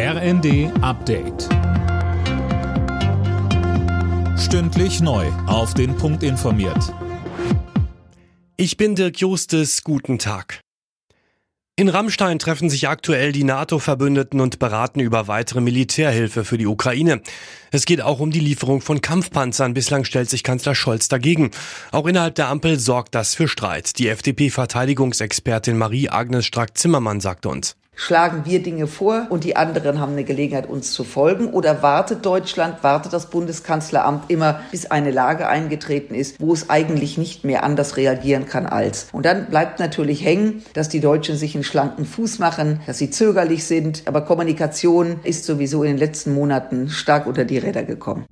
RND Update. Stündlich neu. Auf den Punkt informiert. Ich bin Dirk Justes. Guten Tag. In Rammstein treffen sich aktuell die NATO-Verbündeten und beraten über weitere Militärhilfe für die Ukraine. Es geht auch um die Lieferung von Kampfpanzern. Bislang stellt sich Kanzler Scholz dagegen. Auch innerhalb der Ampel sorgt das für Streit. Die FDP-Verteidigungsexpertin Marie-Agnes Strack-Zimmermann sagte uns schlagen wir Dinge vor und die anderen haben eine Gelegenheit, uns zu folgen? Oder wartet Deutschland, wartet das Bundeskanzleramt immer, bis eine Lage eingetreten ist, wo es eigentlich nicht mehr anders reagieren kann als? Und dann bleibt natürlich hängen, dass die Deutschen sich einen schlanken Fuß machen, dass sie zögerlich sind. Aber Kommunikation ist sowieso in den letzten Monaten stark unter die Räder gekommen.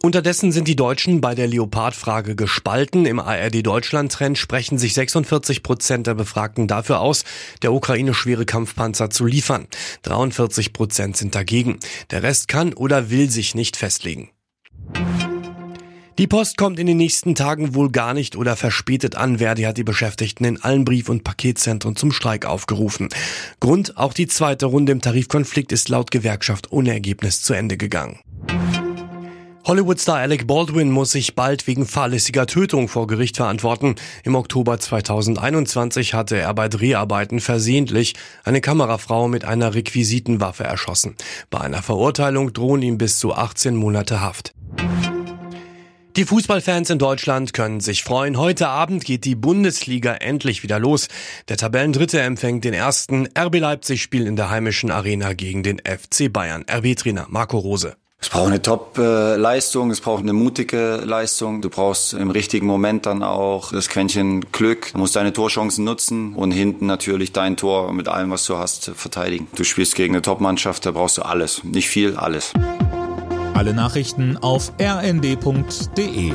Unterdessen sind die Deutschen bei der Leopard-Frage gespalten. Im ARD-Deutschland-Trend sprechen sich 46 Prozent der Befragten dafür aus, der Ukraine schwere Kampfpanzer zu liefern. 43 Prozent sind dagegen. Der Rest kann oder will sich nicht festlegen. Die Post kommt in den nächsten Tagen wohl gar nicht oder verspätet an. Verdi hat die Beschäftigten in allen Brief- und Paketzentren zum Streik aufgerufen. Grund, auch die zweite Runde im Tarifkonflikt ist laut Gewerkschaft ohne Ergebnis zu Ende gegangen. Hollywood-Star Alec Baldwin muss sich bald wegen fahrlässiger Tötung vor Gericht verantworten. Im Oktober 2021 hatte er bei Dreharbeiten versehentlich eine Kamerafrau mit einer Requisitenwaffe erschossen. Bei einer Verurteilung drohen ihm bis zu 18 Monate Haft. Die Fußballfans in Deutschland können sich freuen. Heute Abend geht die Bundesliga endlich wieder los. Der Tabellendritte empfängt den ersten. RB Leipzig spielt in der heimischen Arena gegen den FC Bayern. RB-Trainer Marco Rose. Es braucht eine Top-Leistung, es braucht eine mutige Leistung. Du brauchst im richtigen Moment dann auch das Quäntchen Glück. Du musst deine Torchancen nutzen und hinten natürlich dein Tor mit allem, was du hast, verteidigen. Du spielst gegen eine Top-Mannschaft, da brauchst du alles. Nicht viel, alles. Alle Nachrichten auf rnd.de